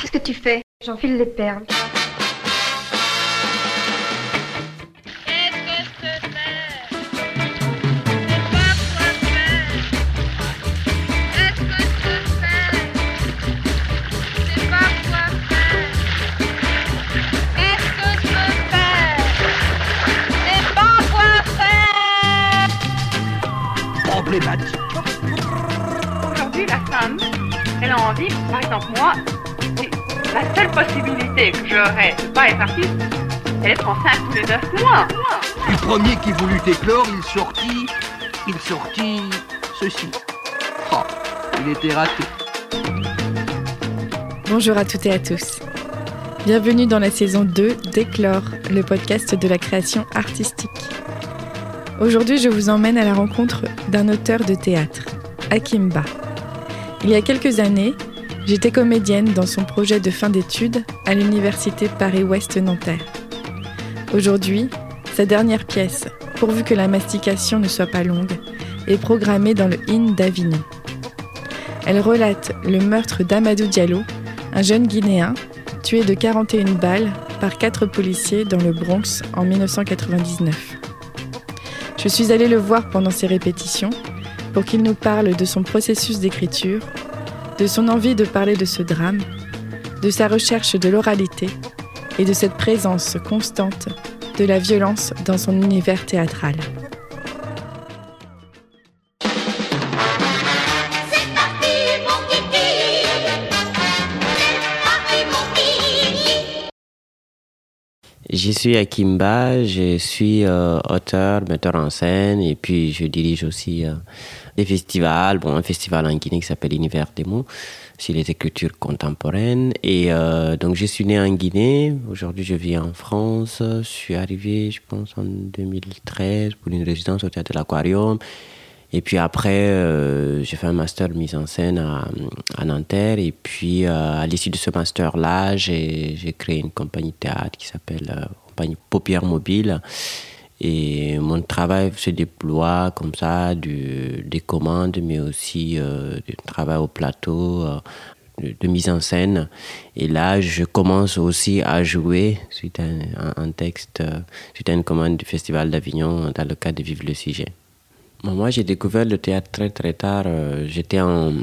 Qu'est-ce que tu fais? J'enfile les perles. Aujourd'hui, la femme, elle a envie, par exemple, moi, la seule possibilité que j'aurais de pas être artiste, c'est d'être enceinte tous les neuf mois. Le premier qui voulut éclore, il sortit, il sortit ceci. Oh, il était raté. Bonjour à toutes et à tous. Bienvenue dans la saison 2 d'Éclore, le podcast de la création artistique. Aujourd'hui, je vous emmène à la rencontre d'un auteur de théâtre, Akimba. Il y a quelques années, j'étais comédienne dans son projet de fin d'études à l'université Paris-Ouest Nanterre. Aujourd'hui, sa dernière pièce, pourvu que la mastication ne soit pas longue, est programmée dans le Inn d'Avignon. Elle relate le meurtre d'Amadou Diallo, un jeune Guinéen tué de 41 balles par quatre policiers dans le Bronx en 1999. Je suis allée le voir pendant ses répétitions pour qu'il nous parle de son processus d'écriture, de son envie de parler de ce drame, de sa recherche de l'oralité et de cette présence constante de la violence dans son univers théâtral. Je suis Akimba, je suis euh, auteur, metteur en scène et puis je dirige aussi euh, des festivals. Bon, un festival en Guinée qui s'appelle Univers des mots sur les écritures contemporaines. Et euh, donc je suis né en Guinée, aujourd'hui je vis en France. Je suis arrivé, je pense, en 2013 pour une résidence au théâtre de l'Aquarium. Et puis après, euh, j'ai fait un master mise en scène à, à Nanterre. Et puis, euh, à l'issue de ce master-là, j'ai créé une compagnie de théâtre qui s'appelle euh, Compagnie Paupière Mobile. Et mon travail se déploie comme ça, du, des commandes, mais aussi euh, du travail au plateau, euh, de, mise en scène. Et là, je commence aussi à jouer suite à un, un texte, euh, suite à une commande du Festival d'Avignon dans le cadre de Vive le sujet. Moi, j'ai découvert le théâtre très très tard. J'étais en,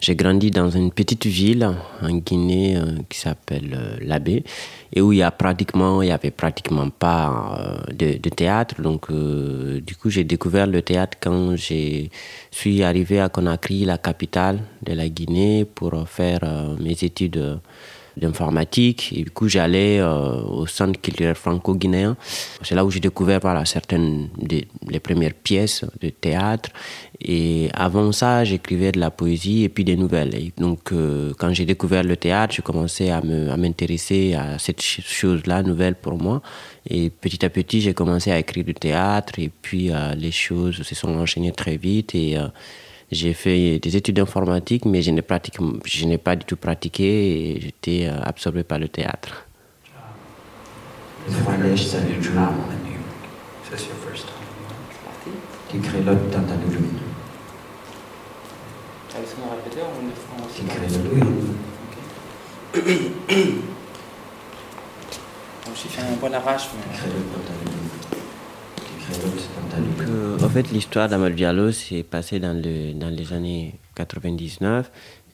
j'ai grandi dans une petite ville en Guinée euh, qui s'appelle euh, Labé et où il y a pratiquement, il y avait pratiquement pas euh, de, de, théâtre. Donc, du coup, j'ai découvert le théâtre quand je suis arrivé à Conakry, la capitale de la Guinée, pour faire mes études d'informatique. Et du coup, j'allais euh, au centre culturel franco-guinéen. C'est là où j'ai découvert certaines des premières pièces de théâtre. Et avant ça, j'écrivais de la poésie et puis des nouvelles. Donc, euh, quand j'ai découvert le théâtre, j'ai commencé à m'intéresser à, à cette chose-là, nouvelle pour moi. Et petit à petit, j'ai commencé à écrire du théâtre. Et puis, euh, les choses se sont enchaînées très vite. Et j'ai fait des études d'informatique, mais je n'ai, je n'ai pas du tout pratiqué et j'étais absorbé par le théâtre. Qui crée l'autre dans ta double Qui crée le oui. J'ai fait un bon arrache. Mais... Qui crée l'autre dans ta donc, euh, en fait, l'histoire d'Amadou Diallo s'est passée dans, le, dans les années 99.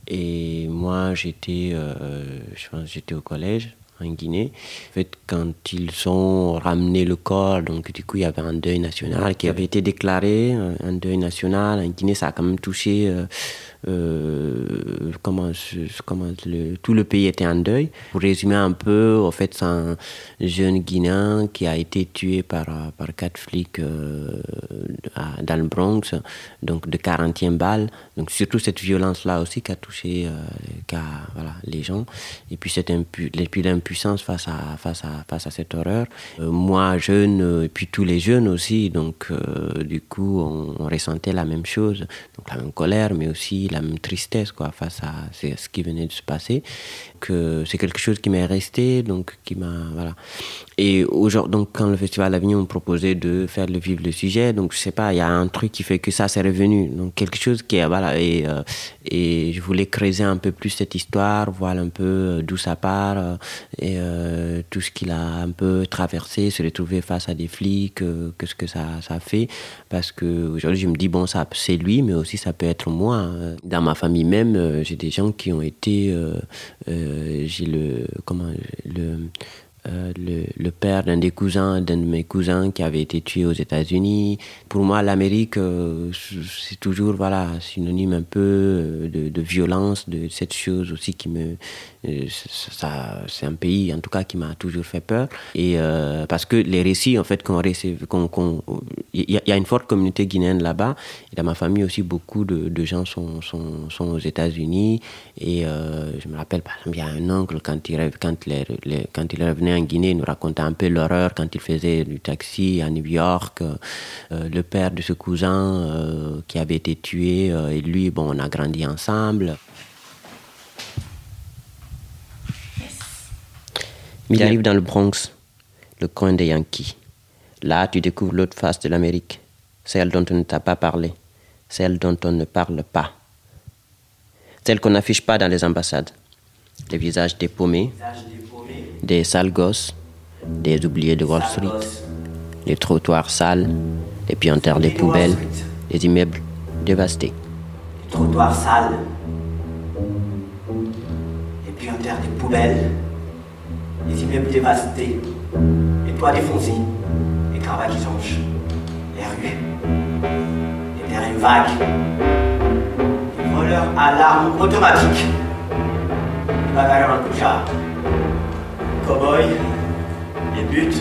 Et moi, j'étais, euh, j'étais au collège en Guinée. En fait, quand ils ont ramené le corps, donc du coup, il y avait un deuil national qui avait été déclaré, un deuil national. En Guinée, ça a quand même touché euh, euh, comment, comment tout le pays était en deuil. Pour résumer un peu, en fait, c'est un jeune Guinéen qui a été tué par, par quatre flics euh, dans le Bronx, donc de 40e balle. Donc surtout cette violence-là aussi qui a touché euh, qui a, voilà, les gens. Et puis cette impu, impuissance face à, face à, face à cette horreur. Euh, moi, jeune, euh, et puis tous les jeunes aussi, donc euh, du coup, on, ressentait la même chose, donc la même colère, mais aussi la même tristesse quoi, face à ce qui venait de se passer. Que c'est quelque chose qui m'est resté, donc qui m'a voilà. Et aujourd'hui, donc quand le festival d'Avignon me proposait de faire le vivre le sujet, donc je sais pas, il y a un truc qui fait que ça s'est revenu, donc quelque chose qui est voilà et et je voulais creuser un peu plus cette histoire, voir un peu d'où ça part euh, et euh, tout ce qu'il a un peu traversé, se retrouver face à des flics, euh, qu'est-ce que ça, ça fait? Parce que aujourd'hui, je me dis, bon, ça, c'est lui, mais aussi ça peut être moi. Hein. Dans ma famille même, j'ai des gens qui ont été. j'ai le. Comment. Le, euh, le, père d'un des cousins, d'un de mes cousins qui avait été tué aux États-Unis. Pour moi, l'Amérique, euh, c'est toujours voilà synonyme un peu euh, de, violence, de cette chose aussi qui me, ça, c'est un pays en tout cas qui m'a toujours fait peur. Et parce que les récits en fait qu'on qu'on, il y, a une forte communauté guinéenne là-bas. Dans ma famille aussi, beaucoup de, gens sont, sont, sont, aux États-Unis. Et je me rappelle par exemple, il y a un oncle quand il quand les, les, quand il revenait en Guinée, nous racontait un peu l'horreur quand il faisait du taxi à New York. Euh, le père de ce cousin euh, qui avait été tué, euh, et lui, bon, on a grandi ensemble. Il arrive dans le Bronx, le coin des Yankees. Là, tu découvres l'autre face de l'Amérique, celle dont on ne t'a pas parlé, celle dont on ne parle pas, celle qu'on n'affiche pas dans les ambassades. Les visages dépaumés, des sales gosses, des oubliés de Wall Street, les trottoirs sales, les pieds-en-terre des poubelles, les immeubles dévastés. Les trottoirs sales, les pieds-en-terre des poubelles, les immeubles dévastés, les toits défoncés, les cravates qui sonchent, les rues, les terrains vagues, les voleurs à l'arme automatique, les bagarreurs en couchard cow-boys, les buts,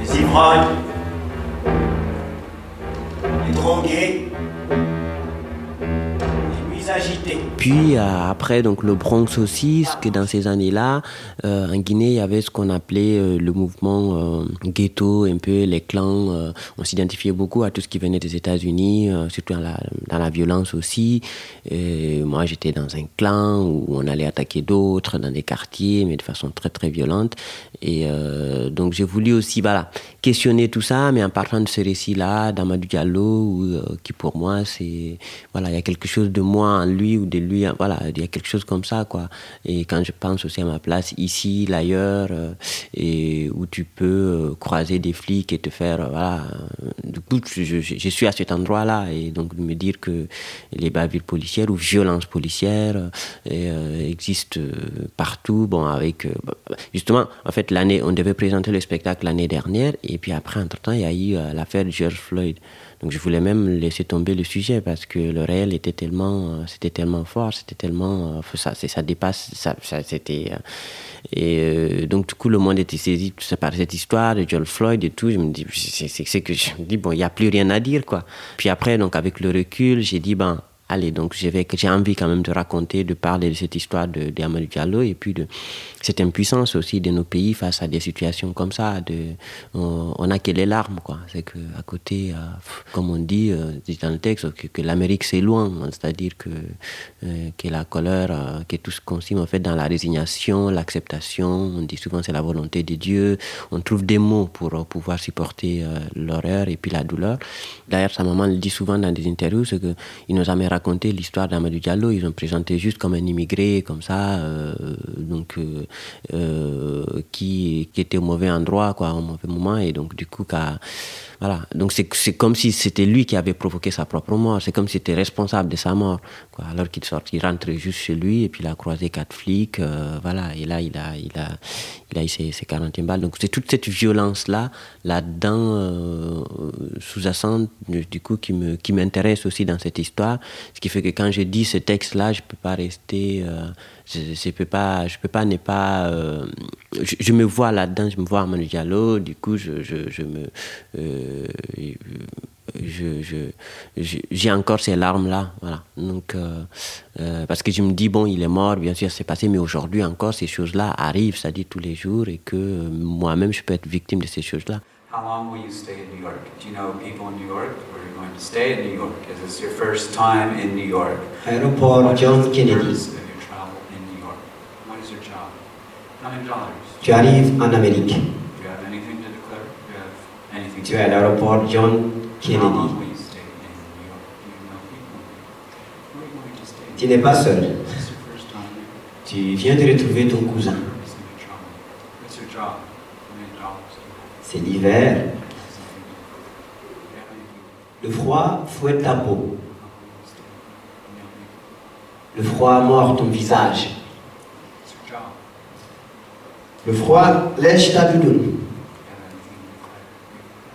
les ivrognes, les drogués, puis euh, après, donc le Bronx aussi, ce que dans ces années-là, euh, en Guinée, il y avait ce qu'on appelait euh, le mouvement ghetto, un peu les clans. on s'identifiait beaucoup à tout ce qui venait des États-Unis, surtout dans la, violence aussi. Et moi, j'étais dans un clan où on allait attaquer d'autres dans des quartiers, mais de façon très très violente. Et donc j'ai voulu aussi, voilà, questionner tout ça, mais en partant de ce récit-là, d'Amadou Diallo, qui pour moi, c'est, voilà, il y a quelque chose de moi en lui ou de lui, voilà, il y a quelque chose comme ça, quoi. Et quand je pense aussi à ma place ici, l'ailleurs, euh, et où tu peux euh, croiser des flics et te faire, euh, voilà, du coup, je, suis à cet endroit-là, et donc me dire que les bavures policières ou violences policières existent partout, bon, avec, justement, en fait, l'année, on devait présenter le spectacle l'année dernière, et puis après, entre-temps, il y a eu l'affaire George Floyd. Donc je voulais même laisser tomber le sujet parce que le réel était tellement, euh, c'était tellement fort, c'était tellement, euh, ça, ça dépasse, ça, c'était. Euh, et donc du coup le monde était saisi par cette histoire de George Floyd et tout. Je me dis, c'est que je me dis bon, il n'y a plus rien à dire quoi. Puis après donc avec le recul, j'ai dit ben allez, donc j'ai envie quand même de raconter, de parler de cette histoire de, de Diallo et puis de cette impuissance aussi de nos pays face à des situations comme ça. De, on, a que les larmes, quoi. C'est qu'à côté, euh, comme on dit, euh, dans le texte, que, l'Amérique c'est loin, c'est-à-dire que, euh, que la colère, que tout ce qu'on en fait dans la résignation, l'acceptation, on dit souvent c'est la volonté de Dieu, on trouve des mots pour pouvoir supporter l'horreur et puis la douleur. D'ailleurs, sa maman le dit souvent dans des interviews, c'est qu'il nous a raconté l'histoire d'Amadou Diallo, ils ont présenté juste comme un immigré, comme ça, euh, donc, euh, euh, qui, qui, était au mauvais endroit, quoi, au mauvais moment, et donc du coup, voilà. Donc c'est comme si c'était lui qui avait provoqué sa propre mort, c'est comme s'il était responsable de sa mort. Alors qu'il sort, il rentre juste chez lui, et puis il a croisé quatre flics, voilà, et là, il a, il a, il a eu ses, ses 41 balles. Donc c'est toute cette violence-là, là-dedans, sous-jacente, du coup, qui m'intéresse qui aussi dans cette histoire. Ce qui fait que quand je dis ce texte-là, je ne peux pas rester, euh, je peux pas, je peux pas ne pas, euh, je, me vois là-dedans, je me vois Manu Diallo, du coup, je, je, me, euh, j'ai encore ces larmes-là. Voilà. Donc, euh, parce que je me dis, bon, il est mort, bien sûr, c'est passé, mais aujourd'hui encore, ces choses-là arrivent, c'est-à-dire tous les jours, et que moi-même, je peux être victime de ces choses-là. How long will you stay in New York? Do you know people in New York? Or are you going to stay in New York? Is this your first time in New York? Aéroport What's John Kennedy. your? What is your job? Many dollars? Tu arrives en Amérique. Do you have anything to declare? Do you have anything Tu es à l'aéroport John How long Kennedy. will you stay in New York? Do you know people? Where are you going to stay? Tu n'es pas seul. Is this your first time here? Tu viens de retrouver ton cousin. C'est l'hiver. Le froid fouette ta peau. Le froid mord ton visage. Le froid lèche ta doudoune.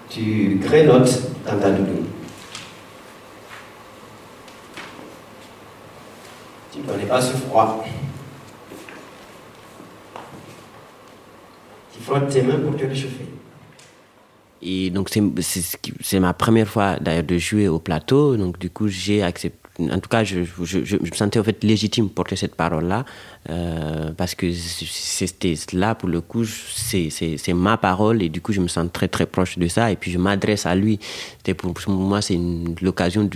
Tu grénotes dans ta doudoune. Tu ne connais pas ce froid. Tu frottes tes mains pour te réchauffer. Et donc, c'est, ma première fois d'ailleurs de jouer au plateau. Donc, du coup, j'ai accepté. En tout cas, je, je, je- je me sentais en fait légitime pour porter cette parole-là. Euh, parce que c'était là, pour le coup, c'est, ma parole. Et du coup, je me sens très, très proche de ça. Et puis, je m'adresse à lui. Pour, pour moi, c'est l'occasion.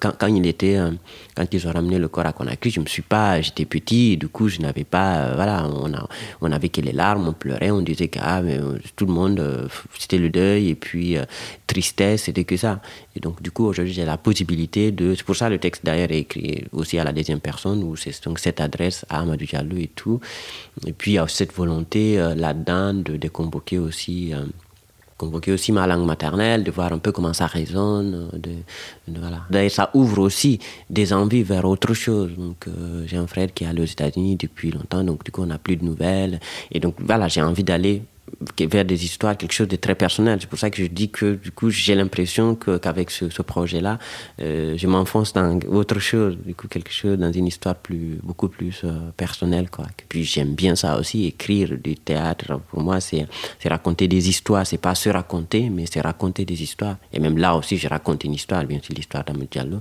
Quand, quand il était. euh, quand ils ont ramené le corps à Conakry, je me suis pas. J'étais petit. Et du coup, je n'avais pas. euh, voilà, on, a, on avait que les larmes, on pleurait. On disait que ah, mais, tout le monde. c'était le deuil. Et puis, tristesse, c'était que ça. Et donc, du coup, aujourd'hui, j'ai la possibilité de. C'est pour ça le texte d'ailleurs est écrit aussi à la deuxième personne, où c'est donc cette adresse à Amadou Diallo et tout. Et puis, il y a cette volonté euh, là-dedans de, convoquer aussi. euh, convoquer aussi ma langue maternelle, de voir un peu comment ça résonne. De, de- voilà. D'ailleurs, ça ouvre aussi des envies vers autre chose. Donc, euh, j'ai un frère qui est allé aux États-Unis depuis longtemps, donc du coup, on n'a plus de nouvelles. Et donc, voilà, j'ai envie d'aller vers des histoires, quelque chose de très personnel. C'est pour ça que je dis que du coup, j'ai l'impression qu'avec ce, ce projet-là, euh, je m'enfonce dans autre chose, du coup, quelque chose, dans une histoire plus, beaucoup plus euh, personnelle. Quoi. Et puis j'aime bien ça aussi, écrire du théâtre. Pour moi, c'est raconter des histoires. C'est pas se raconter, mais c'est raconter des histoires. Et même là aussi, je raconte une histoire, bien sûr, l'histoire d'Amadou Diallo.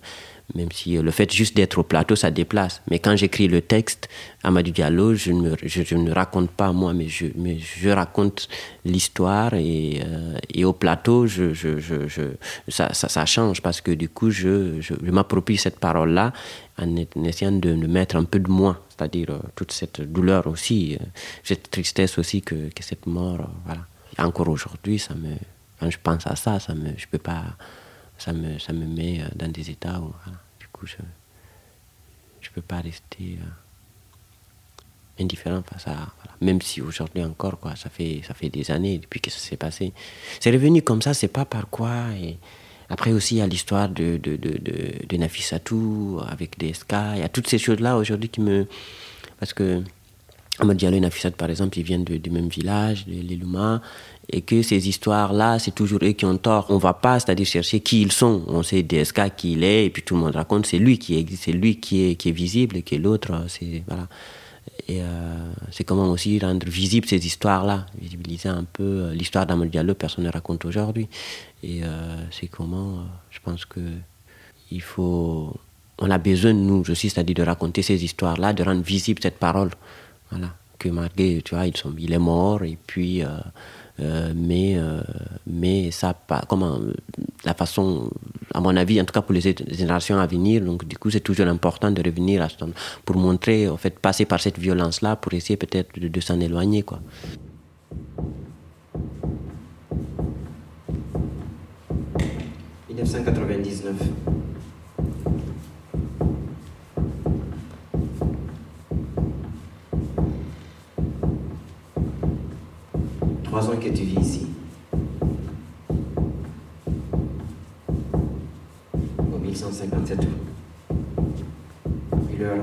Même si euh, le fait juste d'être au plateau, ça déplace. Mais quand j'écris le texte, Amadou Diallo, je ne, je, ne raconte pas moi, mais je, raconte l'histoire. Et, euh, au plateau, ça, change parce que du coup, je, m'approprie cette parole-là en, essayant de, de mettre un peu de moi, c'est-à-dire euh, toute cette douleur aussi, cette tristesse aussi que, cette mort. voilà. Encore aujourd'hui, ça me, quand je pense à ça, ça me, je peux pas, ça me, ça me met euh, dans des états où, du coup, je je peux pas rester euh, indifférent face à, même si aujourd'hui encore, quoi, ça fait, ça fait des années depuis que ça s'est passé. C'est revenu comme ça, c'est pas par quoi. Et après aussi, il y a l'histoire de, de, de, de, de Nafissatou avec DSK. Il y a toutes ces choses-là aujourd'hui qui me. Parce que Amadou Diallo et Nafissat, par exemple, ils viennent du même village, de l'Elouma, et que ces histoires-là, c'est toujours eux qui ont tort. On va pas, c'est-à-dire chercher qui ils sont. On sait DSK qui il est, et puis tout le monde raconte, c'est lui qui existe, c'est lui qui est, qui est visible, et que l'autre, c'est. Voilà. Et euh, c'est comment aussi rendre visible ces histoires-là, visibiliser un peu euh, l'histoire d'Amadou Diallo, personne ne raconte aujourd'hui. Et euh, c'est comment, je pense que il faut. On a besoin, nous aussi, c'est-à-dire de raconter ces histoires-là, de rendre visible cette parole. Voilà. Que malgré, tu vois, ils sont, il est mort, et puis. euh, euh, mais, euh, mais ça, comment, la façon, à mon avis, en tout cas pour les générations à venir, donc du coup, c'est toujours important de revenir à ce pour montrer, en fait, passer par cette violence-là pour essayer peut-être de, de s'en éloigner, quoi. « 1999. Trois ans que tu vis ici. Au 1157 août. Et l'heure.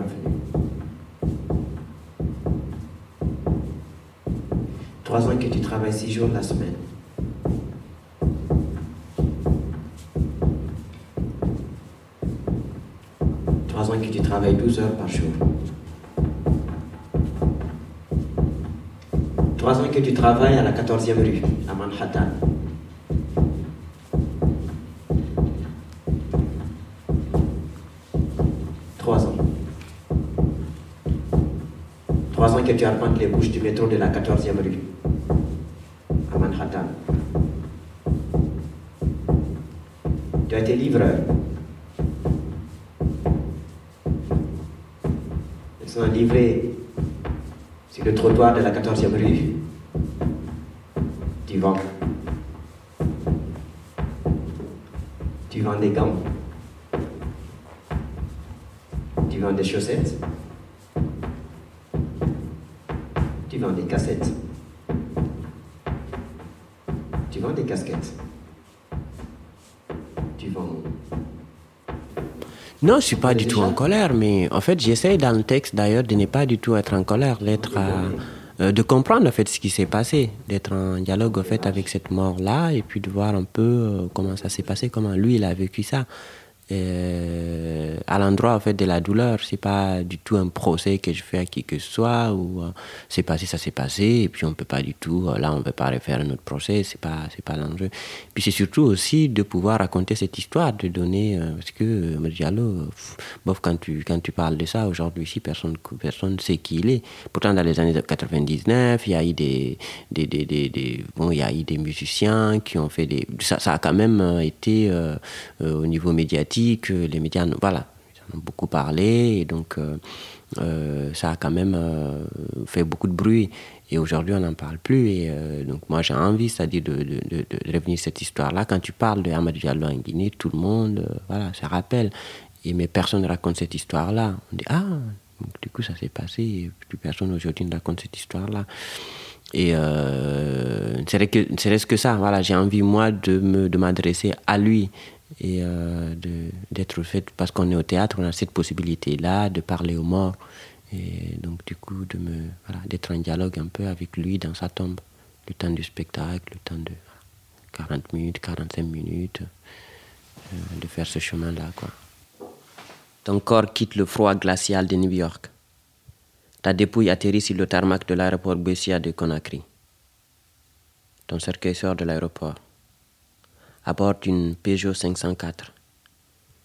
Trois ans que tu travailles six jours la semaine. Trois ans que tu travailles 12 heures par jour. que tu travailles à la 14e rue, à Manhattan. Trois ans. Trois ans que tu arpentes les bouches du métro de la 14e rue, à Manhattan. Tu as été livreur. Ils sont livrés sur le trottoir de la 14e rue tu vends. Tu vends des gants. Tu vends des chaussettes. Tu vends des cassettes. Tu vends des casquettes. Tu vends. Non, je suis pas du tout en colère, mais en fait, j'essaie dans le texte d'ailleurs de ne pas du tout être en colère, d'être euh, de comprendre en fait ce qui s'est passé, d'être en dialogue en fait avec cette mort-là et puis de voir un peu euh, comment ça s'est passé, comment lui il a vécu ça. Euh, à l'endroit en fait de la douleur. C'est pas du tout un procès que je fais à qui que ce soit ou euh, c'est passé, ça s'est passé et puis on peut pas du tout. Euh, là, on peut pas refaire un autre procès. C'est pas, c'est pas l'enjeu. Puis c'est surtout aussi de pouvoir raconter cette histoire, de donner parce que euh, Diallo, bof, quand tu quand tu parles de ça aujourd'hui ici, personne personne sait qui il est. Pourtant, dans les années 99, il y a eu des des, des, des, des bon, il y a eu des musiciens qui ont fait des ça, ça a quand même été euh, au niveau médiatique que les médias, voilà, beaucoup parlé et donc euh, euh, ça a quand même euh, fait beaucoup de bruit. Et aujourd'hui, on n'en parle plus. Et donc, moi, j'ai envie, c'est-à-dire de, revenir sur cette histoire-là. Quand tu parles de Amadou Diallo en Guinée, tout le monde, voilà, ça rappelle. Et mais personne ne raconte cette histoire-là. On dit ah, du coup, ça s'est passé. Et plus personne aujourd'hui ne raconte cette histoire-là. Et euh, c'est que, que ça. Voilà, j'ai envie moi de me, de m'adresser à lui et euh, d'être fait parce qu'on est au théâtre, on a cette possibilité-là de parler aux morts et donc du coup voilà, d'être en dialogue un peu avec lui dans sa tombe, le temps du spectacle, le temps de 40 minutes, 45 minutes, euh, de faire ce chemin-là. Ton corps quitte le froid glacial de New York. Ta dépouille atterrit sur le tarmac de l'aéroport Bessia de Conakry. Ton cercueil sort de l'aéroport à bord d'une Peugeot 504.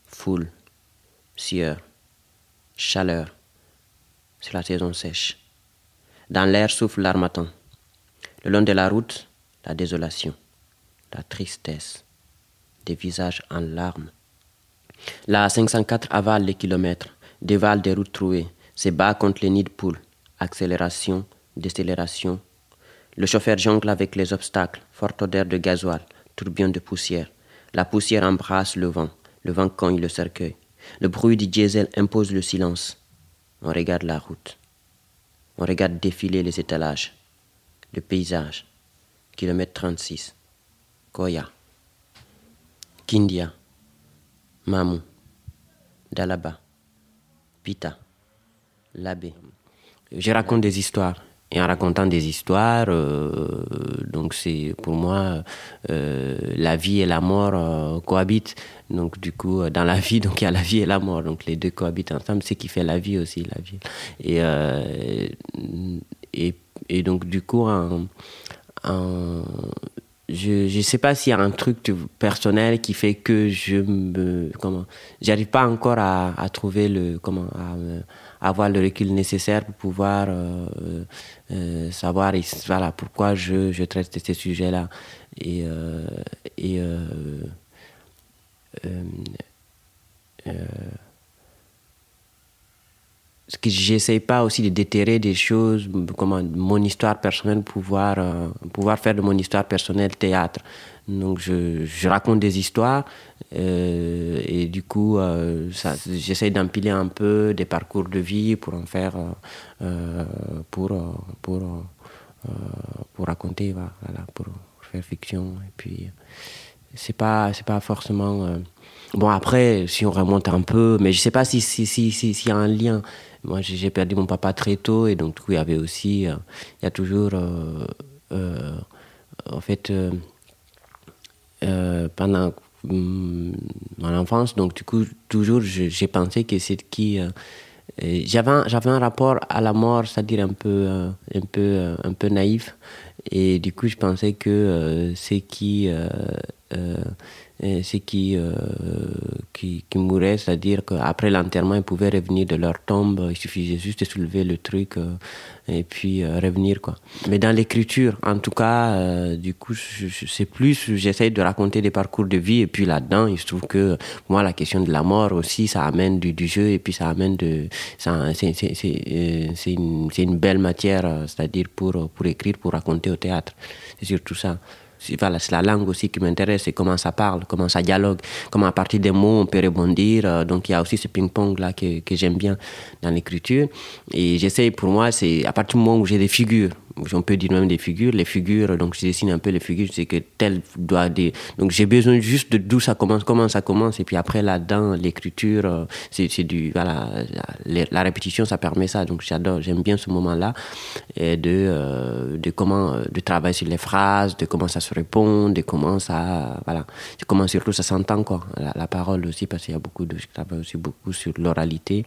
Foule, sueur, chaleur, c'est la saison sèche. Dans l'air souffle l'armatan. Le long de la route, la désolation, la tristesse, des visages en larmes. La 504 avale les kilomètres, dévale des routes trouées, se bat contre les nids de poules, accélération, décélération. Le chauffeur jongle avec les obstacles, forte odeur de gasoil, tourbillon de poussière. La poussière embrasse le vent, le vent cogne le cercueil. Le bruit du diesel impose le silence. On regarde la route. On regarde défiler les étalages, le paysage. Kilomètre 36. Koya. Kindia. Mamou. Dalaba. Pita. Labé. Je raconte des histoires et en racontant des histoires. Euh, donc c'est pour moi euh, la vie et la mort euh, cohabitent. Donc du coup dans la vie il y a la vie et la mort donc les deux cohabitent ensemble. C'est qui fait la vie aussi la vie. Et et, donc du coup en, en je ne sais pas s'il y a un truc personnel qui fait que je me comment j'arrive pas encore à, trouver le comment avoir le recul nécessaire pour pouvoir euh, euh, savoir voilà pourquoi je, je traite ces sujets là et euh, et ce j'essaie pas aussi de déterrer des choses, comment mon histoire personnelle, pouvoir, pouvoir faire de mon histoire personnelle théâtre. Donc je, je raconte des histoires euh, et du coup euh, j'essaie d'empiler un peu des parcours de vie pour en faire, euh, pour, pour, pour raconter, voilà, pour faire fiction. Et puis c'est pas, pas forcément... Bon après, si on remonte un peu, mais je sais pas si s'il si, si, si y a un lien. Moi, j'ai perdu mon papa très tôt et donc du coup, il y avait aussi, euh, il y a toujours, euh, euh, en fait, pendant mon enfance, donc du coup, toujours, j'ai pensé que c'est qui j'avais j'avais un rapport à la mort c'est-à-dire un peu un peu un peu naïf. Et du coup je pensais que c'est qui euh, ceux qui, euh, qui, qui mouraient, c'est-à-dire qu'après l'enterrement, ils pouvaient revenir de leur tombe, il suffisait juste de soulever le truc euh, et puis euh, revenir. Quoi. Mais dans l'écriture, en tout cas, euh, du coup, sais plus, j'essaye de raconter des parcours de vie et puis là-dedans, il se trouve que moi, la question de la mort aussi, ça amène du, jeu et puis ça amène de... C'est c'est- c'est, euh, c'est une, c'est une belle matière, euh, c'est-à-dire pour, pour écrire, pour raconter au théâtre. C'est surtout ça. Voilà, c'est la langue aussi qui m'intéresse, c'est comment ça parle, comment ça dialogue, comment à partir des mots on peut rebondir. euh, Donc il y a aussi ce ping-pong là que, que j'aime bien dans l'écriture. Et j'essaye pour moi, c'est à partir du moment où j'ai des figures, on peut dire même des figures, les figures, donc je dessine un peu les figures, je sais que tel doit des... Donc j'ai besoin juste de d'où ça commence, comment ça commence, et puis après là-dedans, l'écriture, euh, c'est du... Voilà, la, répétition, ça permet ça, donc j'adore, j'aime bien ce moment-là, de, euh, de comment, euh, de travailler sur les phrases, de comment ça se répond, de comment ça... Voilà, de comment surtout ça s'entend, quoi, la, la parole aussi, parce qu'il y a beaucoup de... Je travaille aussi beaucoup sur l'oralité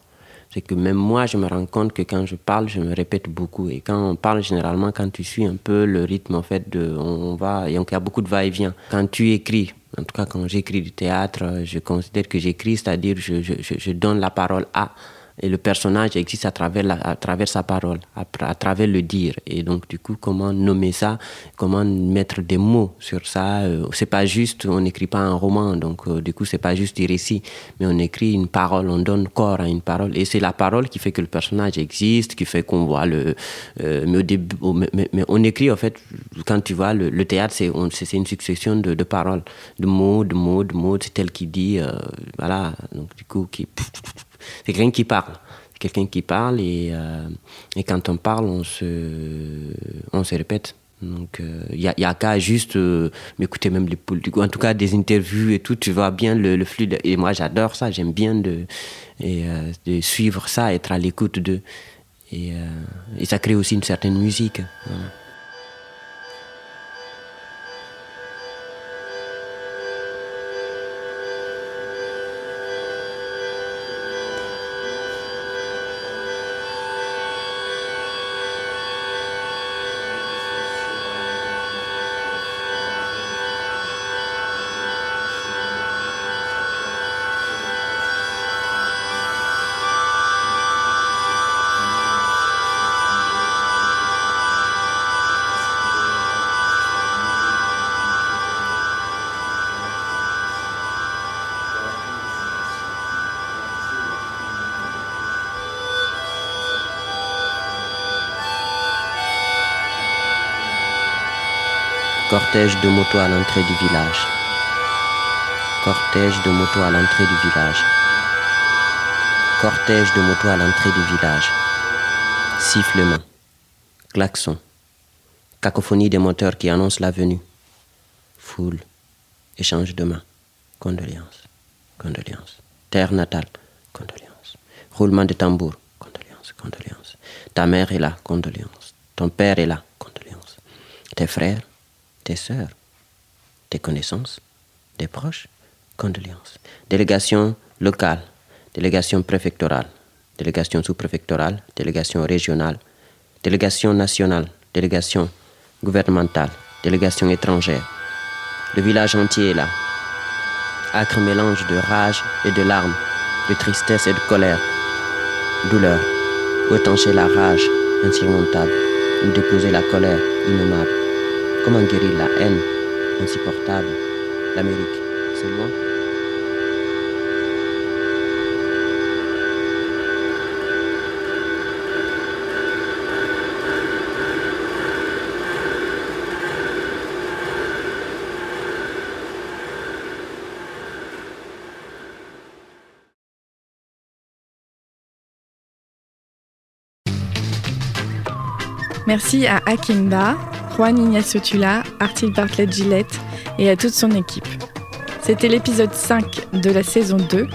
c'est que même moi, je me rends compte que quand je parle, je me répète beaucoup. Et quand on parle, généralement, quand tu suis un peu le rythme, en fait, de, on va, il y a beaucoup de va-et-vient. Quand tu écris, en tout cas quand j'écris du théâtre, je considère que j'écris, c'est-à-dire je, je donne la parole à, et le personnage existe à travers, à travers sa parole, à, travers le dire. Et donc, du coup, comment nommer ça? Comment mettre des mots sur ça? Euh, C'est pas juste, on n'écrit pas un roman, donc euh, du coup, c'est pas juste des récits, mais on écrit une parole, on donne corps à une parole. Et c'est la parole qui fait que le personnage existe, qui fait qu'on voit le. Euh, mais, au début, mais, on écrit, en fait, quand tu vois, le, théâtre, c'est une succession de, paroles, de mots, de mots, de mots, c'est tel qui dit, voilà, donc du coup, qui c'est quelqu'un qui parle. Quelqu'un qui parle et, euh, et quand on parle, on se, on se répète. Donc, il euh, n'y a, qu'à juste euh, m'écouter même les politiques, en tout cas des interviews et tout, tu vois bien le, flux. Et moi, j'adore ça, j'aime bien de, et, de suivre ça, être à l'écoute de. Et, ça crée aussi une certaine musique. Cortège de moto à l'entrée du village. Cortège de moto à l'entrée du village. Cortège de moto à l'entrée du village. Sifflement. Klaxon. Cacophonie des moteurs qui annoncent la venue. Foule. Échange de mains. Condoléances. Condoléances. Terre natale. Condoléances. Roulement de tambour. Condoléances. Condoléances. Ta mère est là. Condoléances. Ton père est là. Condoléances. Tes frères tes sœurs, tes connaissances, des proches, condoléances. Délégation locale, délégation préfectorale, délégation sous-préfectorale, délégation régionale, délégation nationale, délégation gouvernementale, délégation étrangère. Le village entier est là. Acre mélange de rage et de larmes, de tristesse et de colère, douleur. Où étancher la rage insurmontable, ou déposer la colère innommable Comment guérir la haine insupportable. L'Amérique, c'est Merci à Akimba, Juan Ignacio Tula, Artil Bartlett Gillette et à toute son équipe. C'était l'épisode 5 de la saison 2.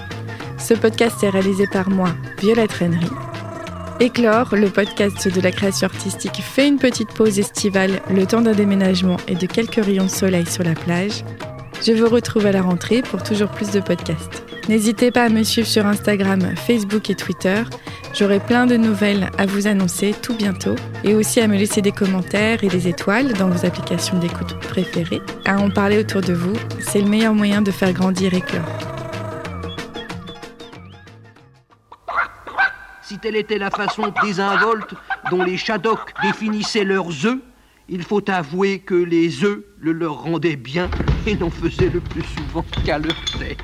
Ce podcast est réalisé par moi, Violette Rennery. Éclore, le podcast de la création artistique, fait une petite pause estivale, le temps d'un déménagement et de quelques rayons de soleil sur la plage. Je vous retrouve à la rentrée pour toujours plus de podcasts. N'hésitez pas à me suivre sur Instagram, Facebook et Twitter. J'aurai plein de nouvelles à vous annoncer tout bientôt et aussi à me laisser des commentaires et des étoiles dans vos applications d'écoute préférées. À en parler autour de vous, c'est le meilleur moyen de faire grandir Éclore. Si telle était la façon désinvolte dont les Shadok définissaient leurs œufs, il faut avouer que les œufs le leur rendaient bien et n'en faisaient le plus souvent qu'à leur tête.